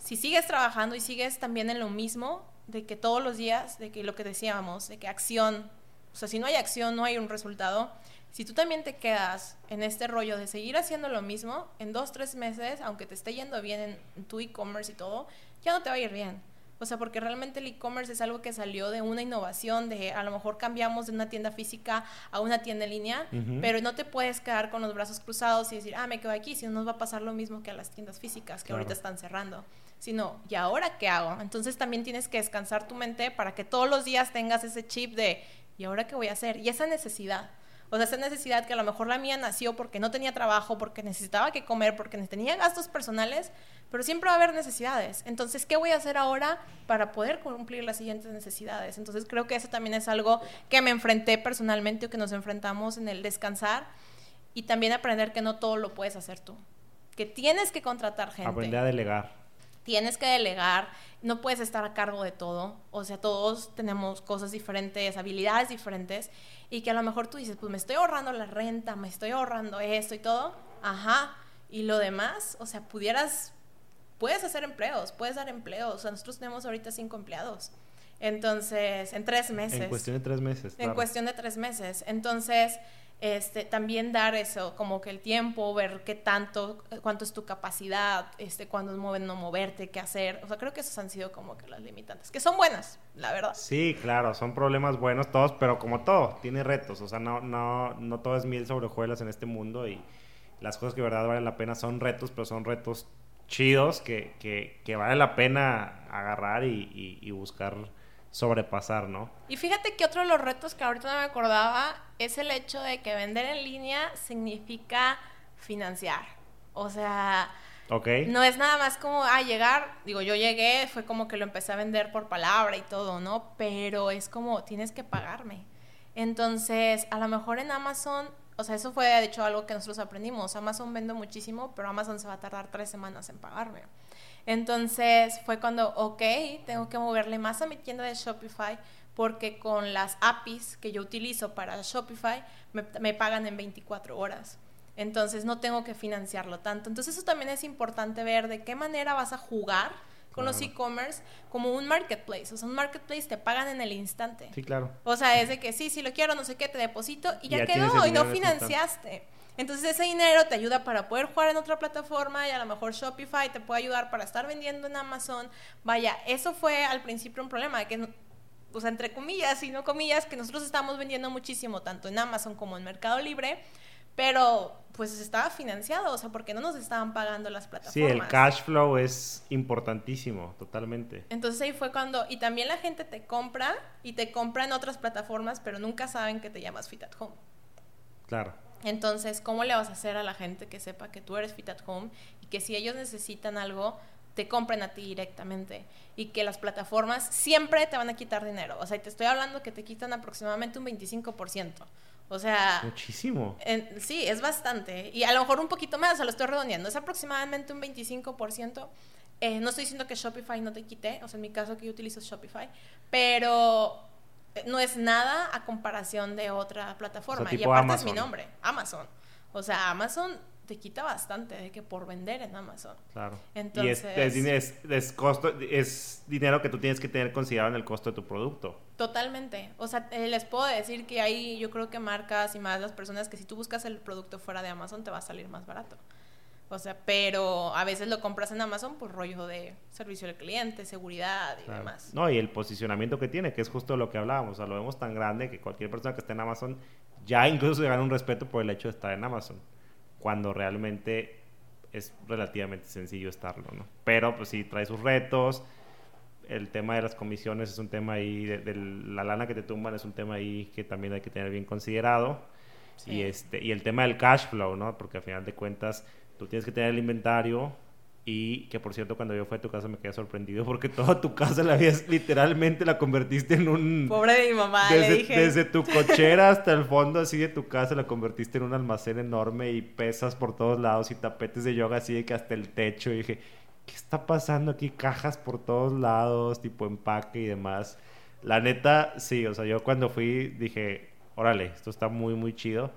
S2: si sigues trabajando y sigues también en lo mismo, de que todos los días, de que lo que decíamos, de que acción, o sea, si no hay acción, no hay un resultado. Si tú también te quedas en este rollo de seguir haciendo lo mismo, en dos, tres meses, aunque te esté yendo bien en, tu e-commerce y todo, ya no te va a ir bien. O sea, porque realmente el e-commerce es algo que salió de una innovación, de a lo mejor cambiamos de una tienda física a una tienda en línea, pero no te puedes quedar con los brazos cruzados y decir, ah, me quedo aquí, si no nos va a pasar lo mismo que a las tiendas físicas que ahorita están cerrando. Sino, ¿y ahora qué hago? Entonces también tienes que descansar tu mente para que todos los días tengas ese chip de, ¿y ahora qué voy a hacer? Y esa necesidad, o sea, esa necesidad que a lo mejor la mía nació porque no tenía trabajo, porque necesitaba que comer, porque tenía gastos personales, pero siempre va a haber necesidades. Entonces, ¿qué voy a hacer ahora para poder cumplir las siguientes necesidades? Entonces, creo que eso también es algo que me enfrenté personalmente o que nos enfrentamos en el descansar y también aprender que no todo lo puedes hacer tú, que tienes que contratar gente.
S1: Aprender a delegar
S2: tienes que delegar, no puedes estar a cargo de todo, o sea, todos tenemos cosas diferentes, habilidades diferentes, y que a lo mejor tú dices, pues me estoy ahorrando la renta, me estoy ahorrando esto y todo, ajá, y lo demás, o sea, pudieras, puedes hacer empleos, puedes dar empleos, o sea, nosotros tenemos ahorita cinco empleados. Entonces, en tres meses. En
S1: cuestión de tres meses.
S2: En cuestión de tres meses. Entonces, este, también dar eso, como que el tiempo, ver qué tanto, cuánto es tu capacidad, este, cuándo es mover, no moverte, qué hacer. O sea, creo que esos han sido como que las limitantes, que son buenas, la verdad.
S1: Sí, claro, son problemas buenos todos, pero como todo, tiene retos. O sea, no, no, no todo es miel sobre hojuelas en este mundo y las cosas que verdad valen la pena son retos, pero son retos chidos que, que, que vale la pena agarrar y, y buscar sobrepasar, ¿no?
S2: Y fíjate que otro de los retos que ahorita no me acordaba es el hecho de que vender en línea significa financiar. O sea, no es nada más como, ah, llegar, digo, yo llegué, fue como que lo empecé a vender por palabra y todo, ¿no? Pero es como, tienes que pagarme. Entonces, a lo mejor en Amazon, o sea, eso fue de hecho algo que nosotros aprendimos. Amazon vende muchísimo, pero Amazon se va a tardar tres semanas en pagarme. Entonces fue cuando, ok, tengo que moverle más a mi tienda de Shopify porque con las APIs que yo utilizo para Shopify me, pagan en 24 horas. Entonces no tengo que financiarlo tanto. Entonces eso también es importante ver de qué manera vas a jugar con los e-commerce como un marketplace. O sea, un marketplace te pagan en el instante.
S1: Sí, claro.
S2: O sea, es de que sí, si lo quiero, no sé qué, te deposito y ya, quedó y no financiaste. Entonces ese dinero te ayuda para poder jugar en otra plataforma y a lo mejor Shopify te puede ayudar para estar vendiendo en Amazon. Vaya, eso fue al principio un problema, que, o sea, entre comillas y no comillas, que nosotros estamos vendiendo muchísimo, tanto en Amazon como en Mercado Libre, pero pues estaba financiado, o sea, porque no nos estaban pagando las plataformas.
S1: Sí, el cash flow es importantísimo, totalmente.
S2: Entonces ahí fue cuando, y también la gente te compra y te compra en otras plataformas, pero nunca saben que te llamas Fit at Home.
S1: Claro.
S2: Entonces, ¿cómo le vas a hacer a la gente que sepa que tú eres Fit at Home y que si ellos necesitan algo, te compren a ti directamente y que las plataformas siempre te van a quitar dinero. O sea, te estoy hablando que te quitan aproximadamente un 25%. O sea...
S1: Muchísimo.
S2: sí, es bastante. Y a lo mejor un poquito más, o sea, lo estoy redondeando. Es aproximadamente un 25%. Eh, no estoy diciendo que Shopify no te quite, o sea, en mi caso que yo utilizo Shopify, pero no es nada a comparación de otra plataforma. y aparte es mi nombre, Amazon. O sea, Amazon te quita bastante de que por vender en Amazon.
S1: Claro. Entonces, y es, es, costo, es dinero que tú tienes que tener considerado en el costo de tu producto.
S2: Totalmente. O sea, eh, les puedo decir que hay, yo creo que marcas y más las personas que si tú buscas el producto fuera de Amazon te va a salir más barato. O sea, pero a veces lo compras en Amazon por rollo de servicio al cliente, seguridad y demás.
S1: No, y el posicionamiento que tiene, que es justo lo que hablábamos. O sea, lo vemos tan grande que cualquier persona que esté en Amazon ya incluso se gana un respeto por el hecho de estar en Amazon cuando realmente es relativamente sencillo estarlo, ¿no? Pero pues sí, trae sus retos, el tema de las comisiones es un tema ahí, de, la lana que te tumban es un tema ahí que también hay que tener bien considerado. Y, este, y el tema del cash flow, ¿no? Porque al final de cuentas tú tienes que tener el inventario, y que por cierto, cuando yo fui a tu casa me quedé sorprendido porque toda tu casa la habías literalmente la convertiste en un.
S2: Pobre de mi mamá,
S1: desde,
S2: le dije.
S1: Desde tu cochera hasta el fondo así de tu casa la convertiste en un almacén enorme y pesas por todos lados y tapetes de yoga así de que hasta el techo. Y dije, ¿qué está pasando aquí? Cajas por todos lados, tipo empaque y demás. La neta, sí, o sea, yo cuando fui dije, órale, esto está muy, muy chido.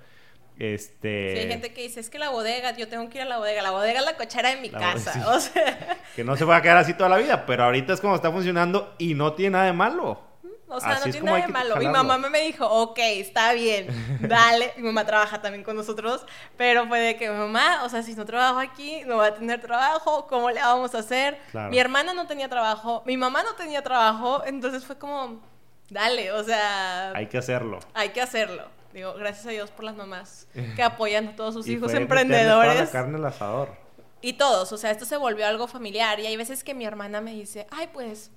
S1: Este...
S2: Sí, hay gente que dice, es que la bodega, yo tengo que ir a la bodega. La bodega es la cochera de mi casa. O sea...
S1: Que no se va a quedar así toda la vida, pero ahorita es como está funcionando y no tiene nada de malo.
S2: O sea, no tiene nada de malo. Mi mamá me dijo, ok, está bien, dale. Mi mamá trabaja también con nosotros, pero fue de que mi mamá, o sea, si no trabajo aquí, no va a tener trabajo, ¿cómo le vamos a hacer? Mi hermana no tenía trabajo, mi mamá no tenía trabajo, entonces fue como, dale, o sea...
S1: Hay que hacerlo.
S2: Hay que hacerlo. Digo, gracias a Dios por las mamás que apoyan a todos sus hijos emprendedores. La
S1: carne al asador.
S2: Y todos, o sea, esto se volvió algo familiar. Y hay veces que mi hermana me dice, ay, pues,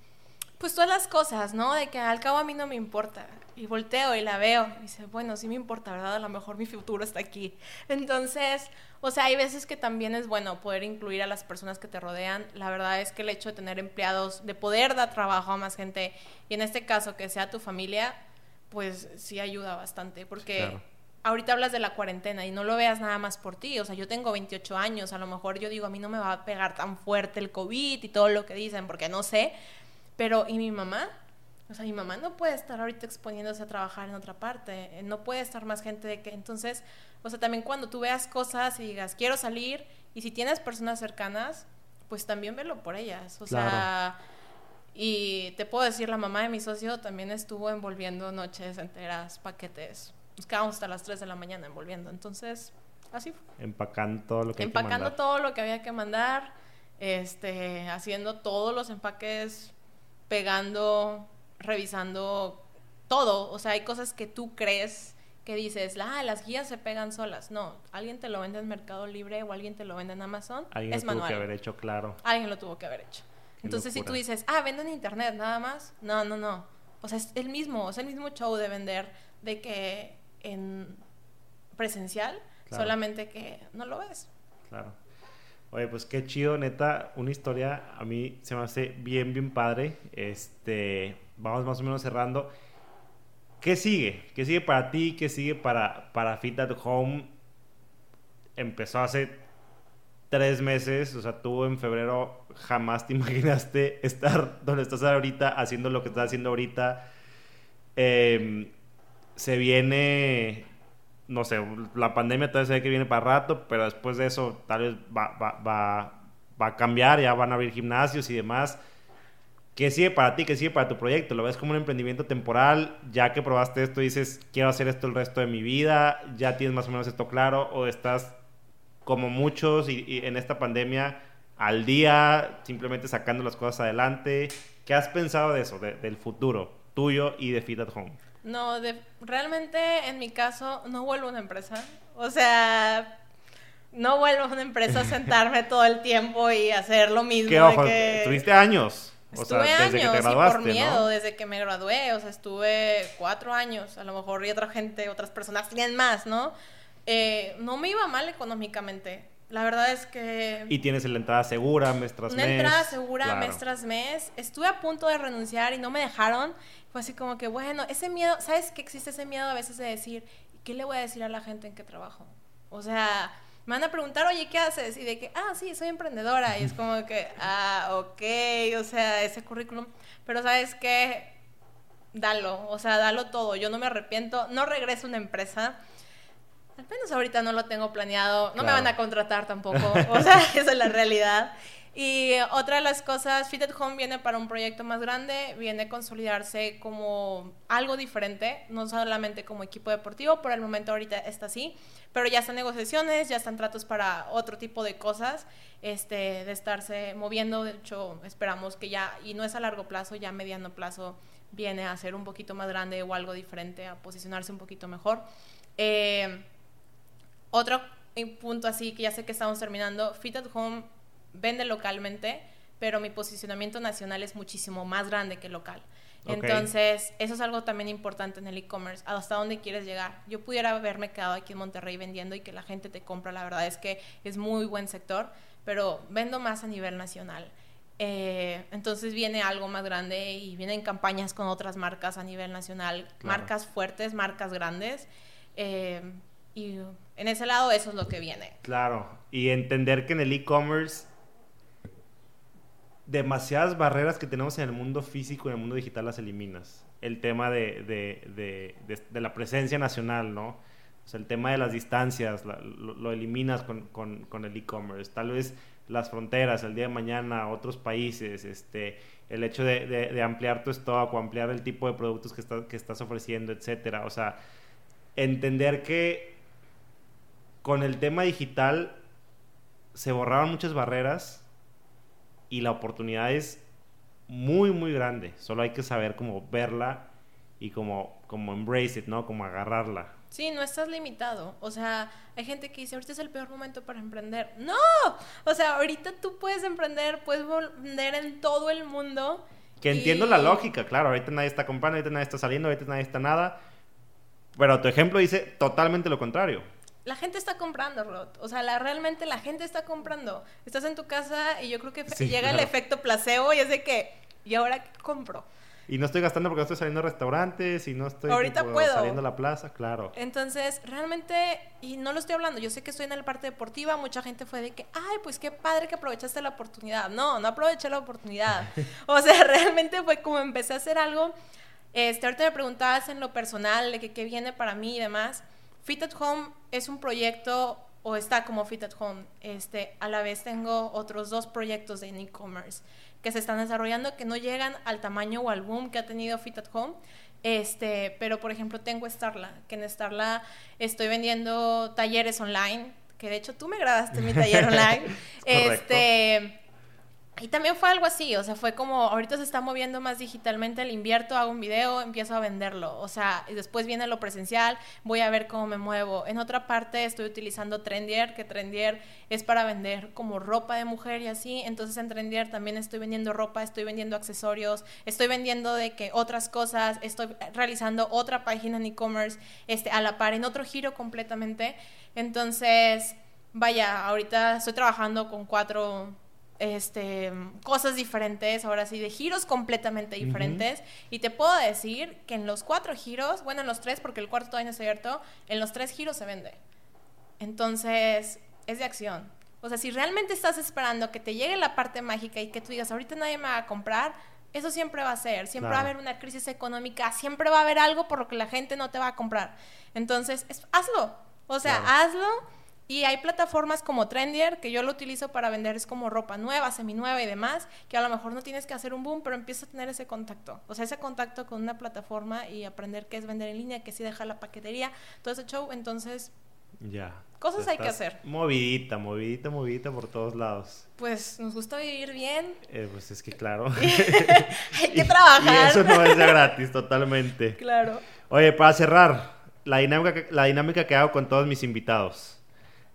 S2: pues todas las cosas, ¿no? De que al cabo a mí no me importa. Y volteo y la veo. Y dice, bueno, sí me importa, ¿verdad? A lo mejor mi futuro está aquí. Entonces, o sea, hay veces que también es bueno poder incluir a las personas que te rodean. La verdad es que el hecho de tener empleados, de poder dar trabajo a más gente, y en este caso que sea tu familia, pues sí ayuda bastante, porque ahorita hablas de la cuarentena y no lo veas nada más por ti, o sea, yo tengo 28 años, a lo mejor yo digo, a mí no me va a pegar tan fuerte el COVID y todo lo que dicen, porque no sé, pero ¿y mi mamá? O sea, mi mamá no puede estar ahorita exponiéndose a trabajar en otra parte, eh, no puede estar más gente de que, entonces, o sea, también cuando tú veas cosas y digas, quiero salir, y si tienes personas cercanas, pues también velo por ellas, o sea y te puedo decir, la mamá de mi socio también estuvo envolviendo noches enteras, paquetes. Nos quedábamos hasta las 3 de la mañana envolviendo. Entonces, así fue.
S1: Empacando todo lo que
S2: Empacando todo lo que había que mandar. Este, haciendo todos los empaques, pegando, revisando todo. O sea, hay cosas que tú crees que dices, ah, las guías se pegan solas. No, alguien te lo vende en Mercado Libre o alguien te lo vende en Amazon.
S1: Alguien
S2: es
S1: lo tuvo que haber hecho, claro.
S2: Alguien lo tuvo que haber hecho. Entonces, si tú dices, ah, vendo en internet nada más, no, no, no. O sea, es el mismo, es el mismo show de vender de que en presencial, solamente que no lo ves.
S1: Claro. Oye, pues qué chido, neta, una historia a mí se me hace bien, bien padre. Este, vamos más o menos cerrando. ¿Qué sigue? ¿Qué sigue para ti? ¿Qué sigue para, para Fit at Home? Empezó hace tres meses, o sea, tú en febrero jamás te imaginaste estar donde estás ahorita, haciendo lo que estás haciendo ahorita. Em, se viene, no sé, la pandemia tal vez se que viene para rato, pero después de eso tal vez va, va, va, va a cambiar, ya van a abrir gimnasios y demás. ¿Qué sigue para ti? ¿Qué sigue para tu proyecto? ¿Lo ves como un emprendimiento temporal? Ya que probaste esto, dices, quiero hacer esto el resto de mi vida, ya tienes más o menos esto claro, o estás como muchos y, en esta pandemia al día, simplemente sacando las cosas adelante. ¿Qué has pensado de eso, del futuro tuyo y de Fit at Home?
S2: No, realmente en mi caso no vuelvo a una empresa. O sea, no vuelvo a una empresa a sentarme todo el tiempo y hacer lo mismo.
S1: ¿Qué ojo? Estuviste años.
S2: Estuve años que te y por miedo desde que me gradué, o sea, estuve cuatro años, a lo mejor y otra gente, otras personas tienen más, ¿no? Eh, no me iba mal económicamente. La verdad es que...
S1: Y tienes la entrada segura mes tras
S2: Una
S1: mes.
S2: entrada segura
S1: Claro.
S2: mes tras mes. Estuve a punto de renunciar y no me dejaron. Fue así como que, bueno, ese miedo, ¿sabes que existe ese miedo a veces de decir, ¿qué le voy a decir a la gente en qué trabajo? O sea, me van a preguntar, oye, ¿qué haces? Y de que, ah, sí, soy emprendedora. Y es como que, ah, ok, o sea, ese currículum. Pero ¿sabes qué? Dalo, o sea, dalo todo. Yo no me arrepiento, no regreso a una empresa. Al menos ahorita no lo tengo planeado. No me
S1: Claro.
S2: van a contratar tampoco. O sea, esa es la realidad. Y otra de las cosas, Fit at Home viene para un proyecto más grande, viene a consolidarse como algo diferente, no solamente como equipo deportivo, por el momento ahorita está así, pero ya están negociaciones, ya están tratos para otro tipo de cosas, este, de estarse moviendo, de hecho esperamos que ya, y no es a largo plazo, ya a mediano plazo viene a ser un poquito más grande o algo diferente, a posicionarse un poquito mejor. Eh, otro punto así que ya sé que estamos terminando, Fit at Home vende localmente, pero mi posicionamiento nacional es muchísimo más grande que local.
S1: Ok.
S2: Entonces, eso es algo también importante en el e-commerce, hasta dónde quieres llegar. Yo pudiera haberme quedado aquí en Monterrey vendiendo y que la gente te compra, la verdad es que es muy buen sector, pero vendo más a nivel nacional. Eh, entonces viene algo más grande y vienen campañas con otras marcas a nivel nacional,
S1: Claro.
S2: marcas fuertes, marcas grandes. eh, y en ese lado eso es lo que viene.
S1: Claro, y entender que en el e-commerce demasiadas barreras que tenemos en el mundo físico y en el mundo digital las eliminas. El tema de, de- de- de- la presencia nacional, ¿no? O sea, el tema de las distancias lo, lo eliminas con, con- con el e-commerce. Tal vez las fronteras, el día de mañana, otros países, este, el hecho de, de- ampliar tu stock o ampliar el tipo de productos que, estás que estás ofreciendo, etcétera. O sea, entender que con el tema digital se borraron muchas barreras y la oportunidad es muy, muy grande. Solo hay que saber cómo verla y como, como embrace it, ¿no? Como agarrarla.
S2: Sí, no estás limitado. O sea, hay gente que dice, ahorita es el peor momento para emprender. No, o sea, ahorita tú puedes emprender, puedes vender en todo el mundo.
S1: Que
S2: y-
S1: entiendo la lógica, claro. Ahorita nadie está comprando, ahorita nadie está saliendo, ahorita nadie está nada. Pero tu ejemplo dice totalmente lo contrario.
S2: La gente está comprando, Rod. O sea, la, realmente la gente está comprando. Estás en tu casa y yo creo que
S1: Sí,
S2: llega el efecto placebo y es de que, ¿y ahora qué compro?
S1: Y no estoy gastando porque no estoy saliendo a restaurantes y no estoy
S2: Ahorita
S1: tipo,
S2: puedo.
S1: saliendo a la plaza, claro.
S2: Entonces, realmente, y no lo estoy hablando, yo sé que estoy en la parte deportiva, mucha gente fue de que, ay, pues qué padre que aprovechaste la oportunidad. No, no aproveché la oportunidad. o sea, realmente fue como empecé a hacer algo. Este, ahorita me preguntabas en lo personal de que qué viene para mí y demás. Fit at Home es un proyecto, o está como Fit at Home. Este, a la vez tengo otros dos proyectos de e-commerce que se están desarrollando que no llegan al tamaño o al boom que ha tenido Fit at Home. Este, pero por ejemplo tengo Starla, que en Starla estoy vendiendo talleres online, que de hecho tú me grabaste mi taller online. este, y también fue algo así, o sea, fue como, ahorita se está moviendo más digitalmente, le invierto, hago un video, empiezo a venderlo, o sea, después viene lo presencial, voy a ver cómo me muevo. En otra parte estoy utilizando Trendier, que Trendier es para vender como ropa de mujer y así, entonces en Trendier también estoy vendiendo ropa, estoy vendiendo accesorios, estoy vendiendo de que otras cosas, estoy realizando otra página en e-commerce, este, a la par, en otro giro completamente. Entonces, vaya, ahorita estoy trabajando con cuatro este, cosas diferentes, ahora sí, de giros completamente diferentes. Y te puedo decir que en los cuatro giros, bueno, en los tres, porque el cuarto todavía no está abierto, en los tres giros se vende. Entonces, es de acción. O sea, si realmente estás esperando que te llegue la parte mágica y que tú digas, ahorita nadie me va a comprar, eso siempre va a ser. Siempre va a haber una crisis económica, siempre va a haber algo por lo que la gente no te va a comprar. Entonces, es- hazlo. O sea,
S1: Claro.
S2: hazlo. Y hay plataformas como Trendier, que yo lo utilizo para vender, es como ropa nueva, seminueva y demás, que a lo mejor no tienes que hacer un boom, pero empieza a tener ese contacto. O sea, ese contacto con una plataforma y aprender qué es vender en línea, que sí deja la paquetería, todo ese show. Entonces,
S1: Ya.
S2: Cosas hay que hacer.
S1: Movidita, movidita, movidita por todos lados.
S2: pues nos gusta vivir bien,
S1: Eh, pues es que claro.
S2: hay que
S1: Y
S2: trabajar.
S1: eso no es gratis, totalmente.
S2: Claro.
S1: Oye, para cerrar, la dinámica, que- la dinámica que hago con todos mis invitados.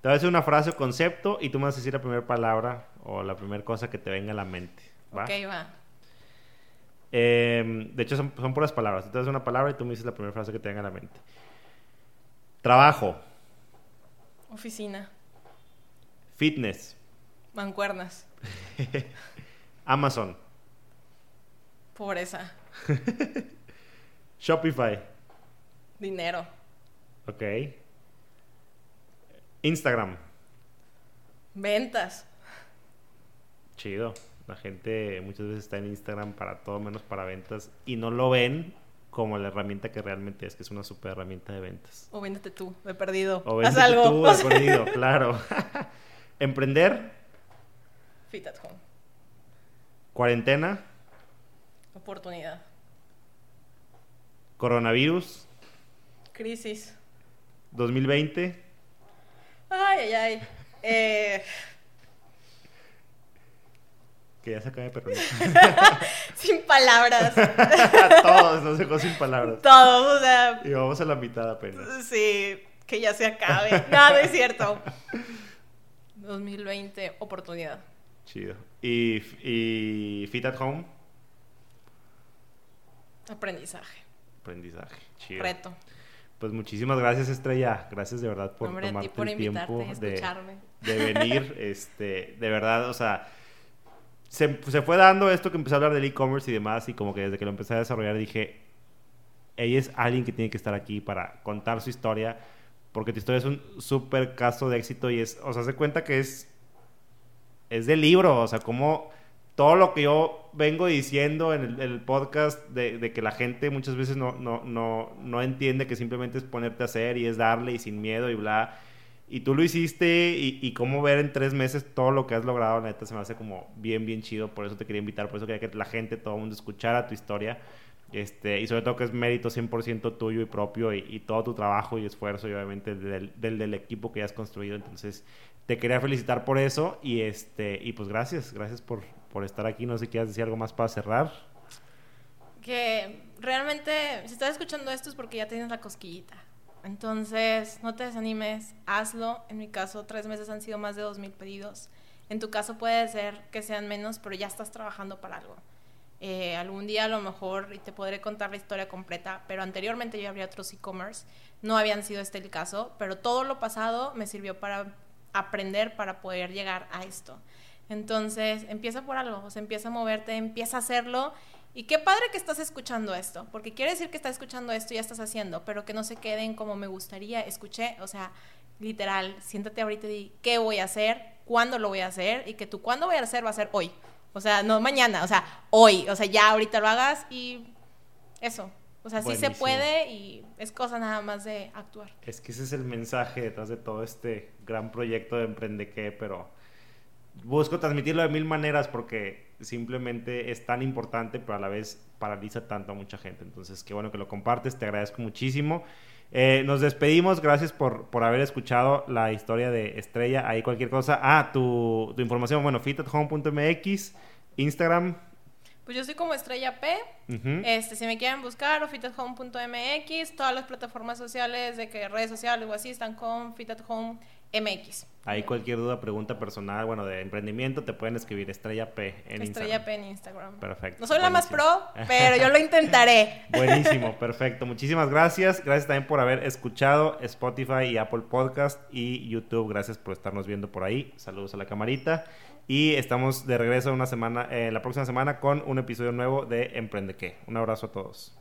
S1: Te voy a decir una frase o concepto y tú me vas a decir la primera palabra o la primera cosa que te venga a la mente. ¿va?
S2: Ok, va.
S1: Eh, de hecho, son, son puras palabras. Te a decir una palabra y tú me dices la primera frase que te venga a la mente. Trabajo,
S2: Oficina,
S1: Fitness.
S2: Mancuernas.
S1: Amazon.
S2: Pobreza.
S1: Shopify.
S2: Dinero.
S1: Ok. Instagram.
S2: Ventas.
S1: Chido. La gente muchas veces está en Instagram para todo menos para ventas y no lo ven como la herramienta que realmente es, que es una super herramienta de ventas.
S2: O véndete tú, de perdido.
S1: O
S2: Haz
S1: véndete
S2: algo.
S1: tú de perdido, claro. Emprender,
S2: Fit at home.
S1: cuarentena,
S2: Oportunidad.
S1: coronavirus,
S2: Crisis.
S1: 2020,
S2: Ay, ay, ay. Eh,
S1: que ya se acaba de perder.
S2: sin palabras.
S1: Todos nos dejó sin palabras.
S2: Todos, o sea,
S1: Y vamos a la mitad apenas.
S2: sí, que ya se acabe. No, no es cierto. 2020, oportunidad.
S1: Chido. Y, y Fit at Home,
S2: Aprendizaje.
S1: aprendizaje. Chido.
S2: Reto.
S1: Pues muchísimas gracias, Estrella. Gracias de verdad por
S2: Hombre,
S1: tomarte
S2: por
S1: el tiempo de, de venir. este, de verdad, o sea, se, se fue dando esto que empecé a hablar del e-commerce y demás, y como que desde que lo empecé a desarrollar dije, ella es alguien que tiene que estar aquí para contar su historia, porque tu historia es un súper caso de éxito y es, o sea, se cuenta que es, es de libro, o sea, como todo lo que yo vengo diciendo en el, en el podcast de, de que la gente muchas veces no, no, no, no entiende que simplemente es ponerte a hacer y es darle y sin miedo y bla. Y tú lo hiciste y, y cómo ver en tres meses todo lo que has logrado, la neta se me hace como bien, bien chido. Por eso te quería invitar, por eso quería que la gente, todo el mundo escuchara tu historia. Este, y sobre todo que es mérito 100% tuyo y propio y, y todo tu trabajo y esfuerzo y obviamente del, del, del equipo que has construido. Entonces, te quería felicitar por eso y este y pues gracias, gracias por, por estar aquí. No sé si quieres decir algo más para cerrar.
S2: Que realmente, si estás escuchando esto es porque ya tienes la cosquillita. Entonces, no te desanimes, hazlo. En mi caso, tres meses han sido más de dos mil pedidos. En tu caso puede ser que sean menos, pero ya estás trabajando para algo. Eh, algún día a lo mejor, y te podré contar la historia completa, pero anteriormente yo abría otros e-commerce, no habían sido este el caso, pero todo lo pasado me sirvió para aprender, para poder llegar a esto. Entonces, empieza por algo, o sea, empieza a moverte, empieza a hacerlo. Y qué padre que estás escuchando esto, porque quiere decir que estás escuchando esto y ya estás haciendo, pero que no se queden como me gustaría. Escuché, o sea, literal, siéntate ahorita y di qué voy a hacer, cuándo lo voy a hacer, y que tú cuándo voy a hacer va a ser hoy. O sea, no mañana, o sea, hoy. O sea, ya ahorita lo hagas y eso. O sea, sí se puede y es cosa nada más de actuar.
S1: Es que ese es el mensaje detrás de todo este gran proyecto de Emprende que, pero busco transmitirlo de mil maneras porque simplemente es tan importante, pero a la vez paraliza tanto a mucha gente. Entonces, qué bueno que lo compartes, te agradezco muchísimo. Eh, nos despedimos, gracias por, por haber escuchado la historia de Estrella. Ahí cualquier cosa. Ah, tu, tu información, bueno, fitathome.mx, Instagram.
S2: Pues yo soy como Estrella P. Este, si me quieren buscar, o fitathome.mx, todas las plataformas sociales de que redes sociales o así están con fitathome.mx.
S1: Ahí cualquier duda, pregunta personal, bueno, de emprendimiento, te pueden escribir Estrella P en
S2: Estrella
S1: Instagram.
S2: P en Instagram.
S1: Perfecto.
S2: No soy la más pro, pero yo lo intentaré.
S1: Buenísimo, perfecto. Muchísimas gracias. Gracias también por haber escuchado Spotify y Apple Podcast y YouTube. Gracias por estarnos viendo por ahí. Saludos a la camarita. Y estamos de regreso una semana, eh, la próxima semana con un episodio nuevo de Emprende qué. Un abrazo a todos.